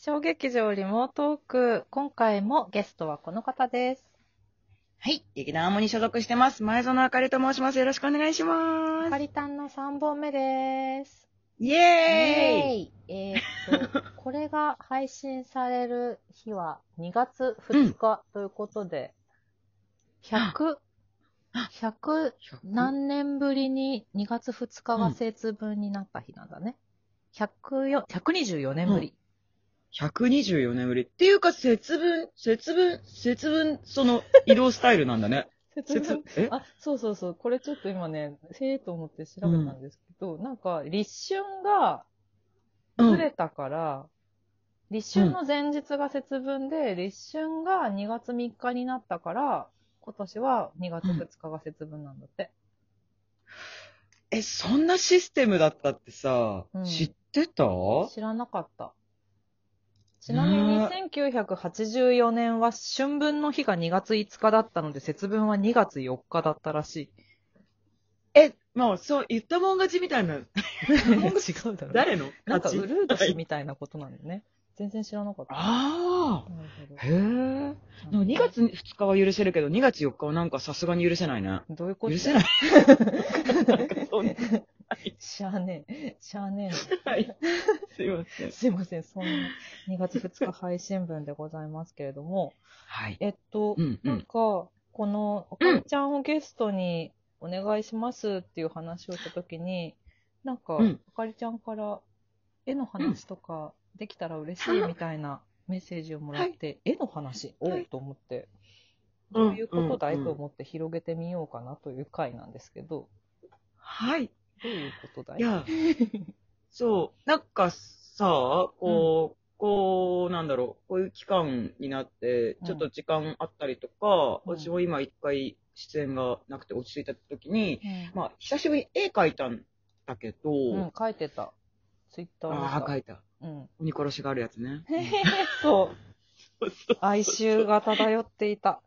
小劇場リモートーク、今回もゲストはこの方です。はい。劇団アモに所属してます。前園あかりと申します。よろしくお願いします。カリタンの3本目です。イエーイイエーイえーっと、これが配信される日は2月2日ということで、100、100何年ぶりに2月2日が節分になった日なんだね。104 124年ぶり。124年ぶり。っていうか、節分、節分、節分、その 移動スタイルなんだね。節分？え？あ、そうそうそう。これちょっと今ね、へえと思って調べたんですけど、なんか、立春がずれたから、立春の前日が節分で、立春が2月3日になったから、今年は2月2日が節分なんだって。え、そんなシステムだったってさ、うん知ってた？知らなかった。ちなみに1984年は春分の日が2月5日だったので、節分は2月4日だったらしい。え、もう、そう、言ったもん勝ちみたいな。違うだろ。誰の？なんか、ウルー年みたいなことなんだよね。全然知らなかった。ああ。へえ。でも2月2日は許せるけど、2月4日はなんかさすがに許せないね。どういうこと？許せない。しゃあねえ。しゃあねはい。すいませえ。ん。すいません。そんな2月2日配信分でございますけれども、はい。えっと、うんうん。なんか、この、おかりちゃんをゲストにお願いしますっていう話をしたときに、なんか、うん。おかりちゃんから絵の話とかできたら嬉しいみたいなメッセージをもらって、絵の話おはいうと思って、うんどういうことだいうんと思って広げてみようかなという回なんですけど、はい。どういうことだい？いや、そう、なんかさ、こう、こう、なんだろう、こういう期間になってう、んちょっと時間あったりとか、うん私も今一回出演がなくて落ち着いた時に、うんまあ、久しぶりに絵描いたんだけど、うん、書いてた。ツイッターにああ、描いた。うん。鬼殺しがあるやつね。へへへ、そう。哀愁が漂っていた。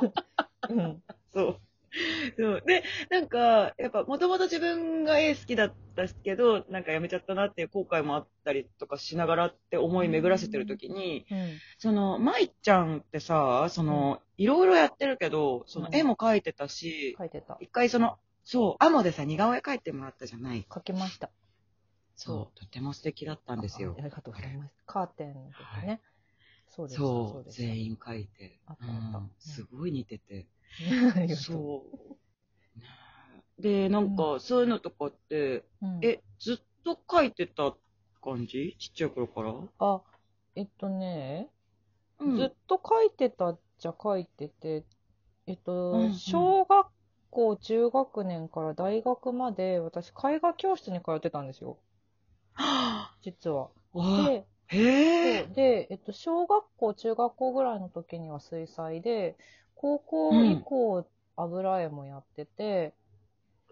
うん。そう。そう。で、なんか、やっぱ、もともと自分が絵好きだったけど、なんかやめちゃったなっていう後悔もあったりとかしながらって思い巡らせてる時に、うん。その、舞ちゃんってさ、その、いろいろやってるけど、そのうん絵も描いてたし、書いてた。一回その、そう、アモでさ、似顔絵描いてもらったじゃない。書きました。そう、とても素敵だったんですよああ。りがとうございます。カーテンですね。そうです。そう。全員描いて。あったあったうんすごい似てて。そう。ねで、なんか、そういうのとかって、うん、え、ずっと描いてた感じ？ちっちゃい頃から？あ、えっとね、うん。ずっと書いてたっちゃ書いてて、えっと、うんうん。小学校、中学年から大学まで、私、絵画教室に通ってたんですよ。は実は。で、で、えっと、小学校、中学校ぐらいの時には水彩で、高校以降、油絵もやってて、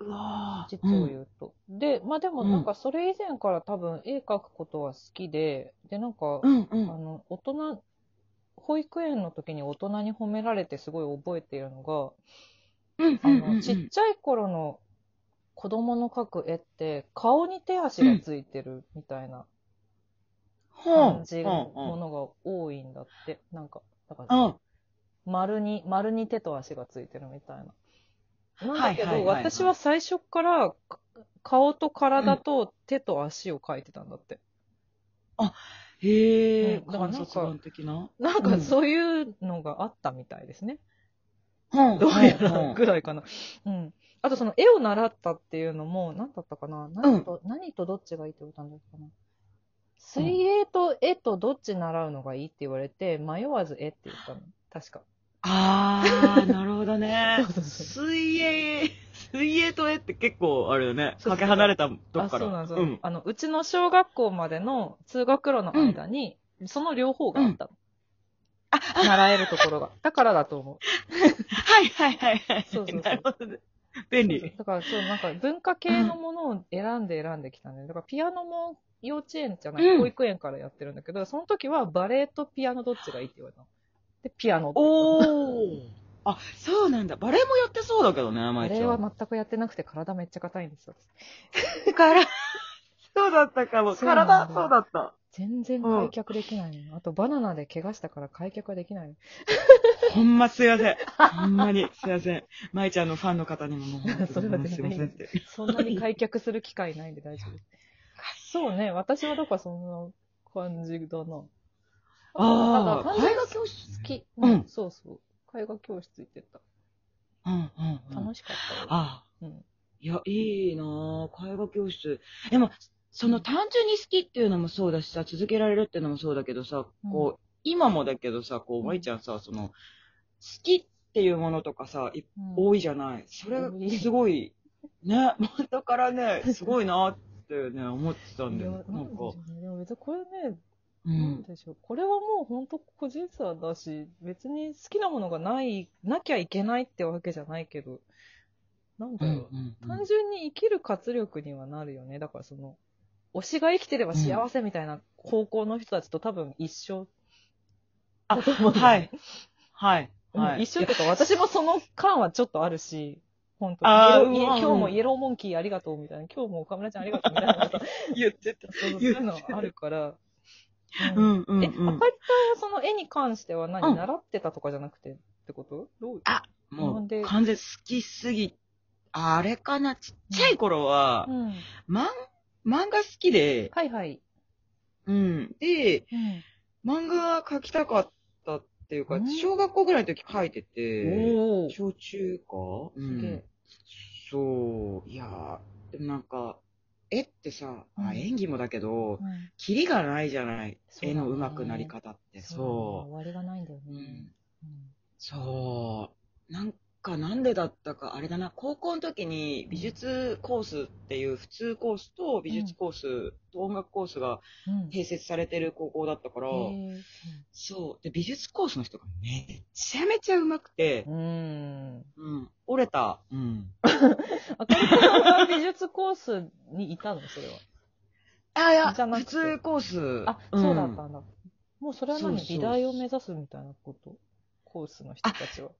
うわぁ実を言うと。で、まあでもなんかそれ以前から多分絵描くことは好きで、で、なんか、うんうあん。の、大人、保育園の時に大人に褒められてすごい覚えているのが、あの、ちっちゃい頃の子供の描く絵って、顔に手足がついてるみたいな感じのものが多いんだって。なんか、だから、うん。丸に、丸に手と足がついてるみたいな。なんだけど、はいはいはいはい私は最初からか顔と体と手と足を描いてたんだって。へえ、うんだからなんか観察眼的な？なんかそういうのがあったみたいですね。うんどうやうんらぐらいかな。うん。あとその絵を習ったっていうのも、何だったかな？何と、何とどっちがいいって言ったんだったかな水泳と絵とどっち習うのがいいって言われて、迷わず絵って言ったの。確か。ああ、なるほどねそうそうそう。水泳、水泳と絵って結構あれよね。そうそうかけ離れたとこあ、から。そうなんですよ、うん。あの、うちの小学校までの通学路の間に、その両方があったの。あ、習えるところが。だからだと思う。はいはいはいはい。そうそうそうなるほどね。便利。だからそう、なんか文化系のものを選んで選んできたね。だからピアノも幼稚園じゃない、うん保育園からやってるんだけど、その時はバレエとピアノどっちがいいって言われたの。で、ピアノ。おー。あ、そうなんだ。バレエもやってそうだけどね、バ 舞ちゃん。レエは全くやってなくて体めっちゃ硬いんですよ。から、そうだったかも。そうなんだ体、そうだった。全然開脚できないの。あと、バナナで怪我したから開脚はできないの。ほんますいません。ほんまにすいません。舞ちゃんのファンの方にももう本当 それはにすいませんって。そんなに開脚する機会ないんで大丈夫です。そうね、私はだからそんな感じだな。ああ、絵画教室好き。うんうん、そうそう。絵画教室行ってた。うんうんうん。楽しかったよ。ああ、うん。いや、いいなぁ。絵画教室。でも、その単純に好きっていうのもそうだしさ、続けられるっていうのもそうだけどさ、うんこう、今もだけどさ、こう、うんまいちゃんさ、その、好きっていうものとかさ、多いじゃない。それ多い、すごい、ね、元からね、すごいなってね、思ってたんだよ。なんか。でも別にこれね、うなんん。でしょう。これはもう本当個人差だし、別に好きなものがない、なきゃいけないってわけじゃないけど、なんだろう。単純に生きる活力にはなるよね。だからその、推しが生きてれば幸せみたいな高校の人たちと多分一緒。うんだよねはい。はい。うんはい。一緒っていうか、私もその感はちょっとあるし、本当あーイエローうん今日もイエローモンキーありがとうみたいな、今日も岡村ちゃんありがとうみたいなさ、言ってた。そういうのあるから。ううんんうん。え、赤井さんはその絵に関しては何、うん。習ってたとかじゃなくてってこと？どうあもう、完全好きすぎ、あれかな、ちっちゃい頃は、うん。漫漫画好きで、はいはい。うん。で、うん。漫画描きたかったっていうかうん、小学校ぐらいの時描いてて。小中かうん。そう、いやー、でもなんか、絵ってさ、うんあ演技もだけど、うんキリがないじゃない。絵の上手くなり方って。そう。そ終わりがないんだよね。ん。うんそう。なんか、なんでだったか、あれだな、高校の時に美術コースっていう普通コースと美術コースと音楽コースがうん。併設されてる高校だったから、そう。で、美術コースの人がめちゃめちゃ上手くて、うん。うん。うん。折れた。うん。術コースにいたの？それは。あ、いや、じゃなくて普通コース。あ、そうだったんだ。もうそれは何？そうそう美大を目指すみたいなこと？コースの人たちは。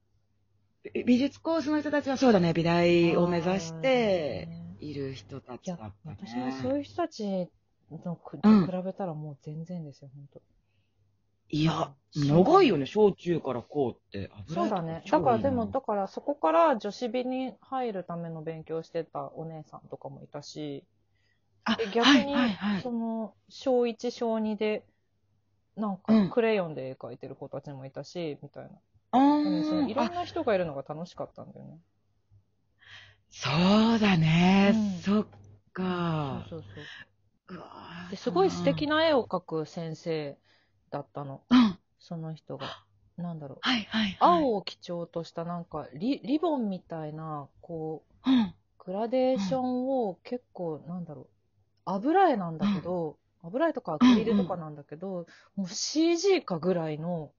び美術コースの人たちはそうだね、美大を目指している人たいやちだったね。、私もそういう人たちと比べたらもう全然ですよ、本当。いや、長いよね、小中からこうって。そうだね。だからでも、だからそこから女子美に入るための勉強してたお姉さんとかもいたし、あで逆に、はいはいはいその、小1、小2で、なんうんか、クレヨンで絵描いてる子たちもいたし、みたいな。あいろんな人がいるのが楽しかったんだよね。そうだね、うんそっか。そうそうそう。ですごい素敵。な絵を描く先生だったの。うん。うんその人が。なんだろう。はいはい、はい。青を基調としたなんかリリボンみたいな、こう、うん。グラデーションを結構、なんだろう、油絵なんだけど、油絵とかアクリルとかなんだけど、もう CG かぐらいの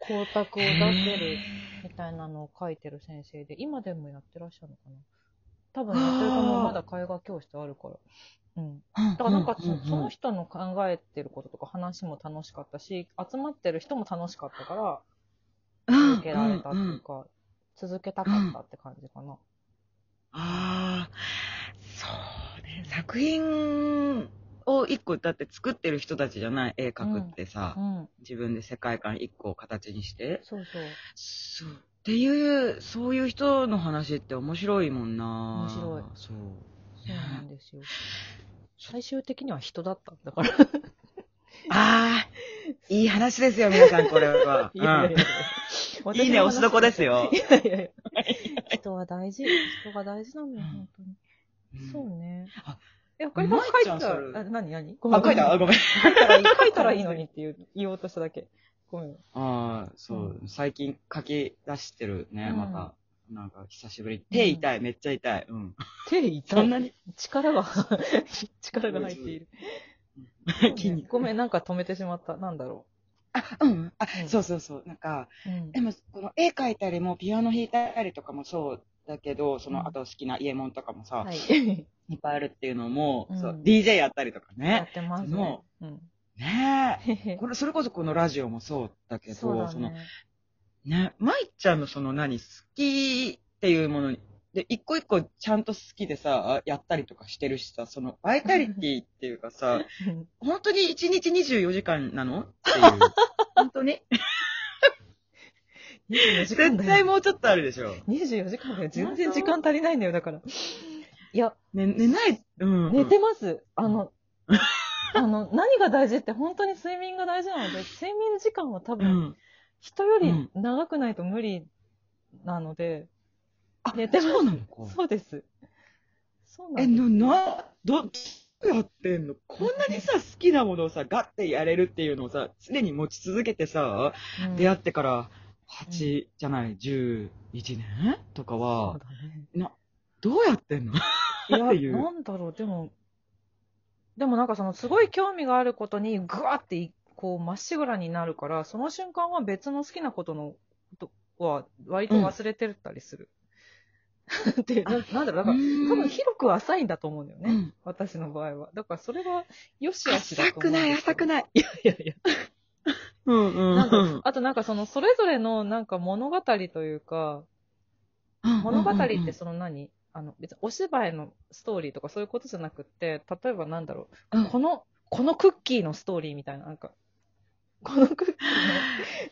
光沢を出せるみたいなのを描いてる先生で、今でもやってらっしゃるのかな多分やってると思う。あーまだ絵画教室あるから。うん。だだからなんかそ,、うんうんうんその人の考えてることとか話も楽しかったし、集まってる人も楽しかったから、続けられたっていうか、続けたかったって感じかな。ああ、そうね。作品を一個だって作ってる人たちじゃない？絵描くってさ、うん。自分で世界観一個形にして。そうそう。そう。っていう、そういう人の話って面白いもんな面白いそう。そうなんですよ。最終的には人だったんだから。ああ、いい話ですよ、皆さん、これは。いやいやいやうんいいね、押しどこですよ い。やいやいや。人は大事。人が大事なのよ、うん本当に。うんそうねあ。え、他に書いたら、あ、何何？あ、書いた？あごめん。書いたらいい、書いたらいいのにっていう言おうとしただけ。ごめん。ああ、そう、う最近書き出してるね、うんまた。なんか、久しぶり。手痛い、めっちゃ痛い。うん。手痛い？そんなに？力が、力が入っている。筋肉。ごめん、なんか止めてしまった。なんだろあ、うん。あ、うんそうそうそう。なんか、う。うんでも、この絵描いたりも、ピアノ弾いたりとかもそうだけど、そうんの、あと好きな家門とかもさ、はい。いっぱいあるっていうのも、うんそう DJ やったりとかやねっ。てますねの。うん。ねえ。これ、それこそこのラジオもそうだけど、そうだその、ね。ね、まいちゃんのその何、好きっていうもので、一個一個ちゃんと好きでさ、やったりとかしてるしさ、その、バイタリティっていうかさ、本当に1日24時間なの？っていう。本当に？24時間絶。対もうちょっとあるでしょ。24時間だよ。全然時間足りないんだよ、だから。いや、ね、寝ない、うん。寝てます。あの、あの、何が大事って本当に睡眠が大事なので、睡眠時間は多う分、ん。人より長くないと無理なので、あ、寝てますそうなのか。そうです。そうなえ、んです。な、な、ど、やってんの？こんなにさ、好きなものをさ、ガッてやれるっていうのをさ、常に持ち続けてさ、うん出会ってから、8じゃない、11年とかそうは、だね。な、どうやってんの？っていうなんだろう、でも、でもなんかその、すごい興味があることに、ぐわってい、こう、まっしぐらになるから、その瞬間は別の好きなことの、ことは、割と忘れてたりする。で、ななんだろう、だから、多分広く浅いんだと思うんだよね。うん私の場合は。だからそれは、よしあしだ浅くない、と思うんですよ浅くない。いやいやいや。うんうんなんかあとなんかその、それぞれのなんか物語というか、物語ってその何？あの、別にお芝居のストーリーとかそういうことじゃなくって、例えばなんだろう、うんこの、このクッキーのストーリーみたいな、なんか、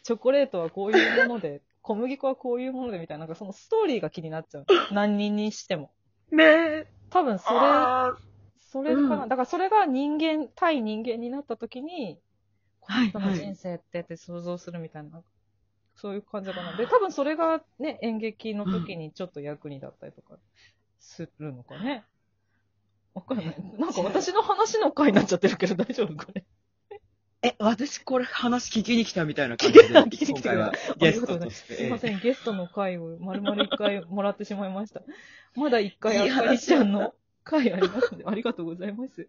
チョコレートはこういうもので、小麦粉はこういうものでみたいな、なんかそのストーリーが気になっちゃう。何人にしても。ねえ。多分それ、あそれかな。うんだからそれが人間、対人間になった時に、この人のはいはい人生ってって想像するみたいな、そういう感じかな。で、多分それがね、演劇の時にちょっと役に立ったりとかするのかね。わかんない。なんか私の話の回になっちゃってるけど大丈夫これ。え、私これ話聞きに来たみたいな感じで、聞きに来てくれた今回はゲストとして。すいません、ゲストの回を丸々一回もらってしまいました。まだ一回、あかりちゃんの回ありますので、ありがとうございます。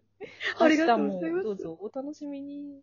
ありがとうございますどうぞお楽しみに。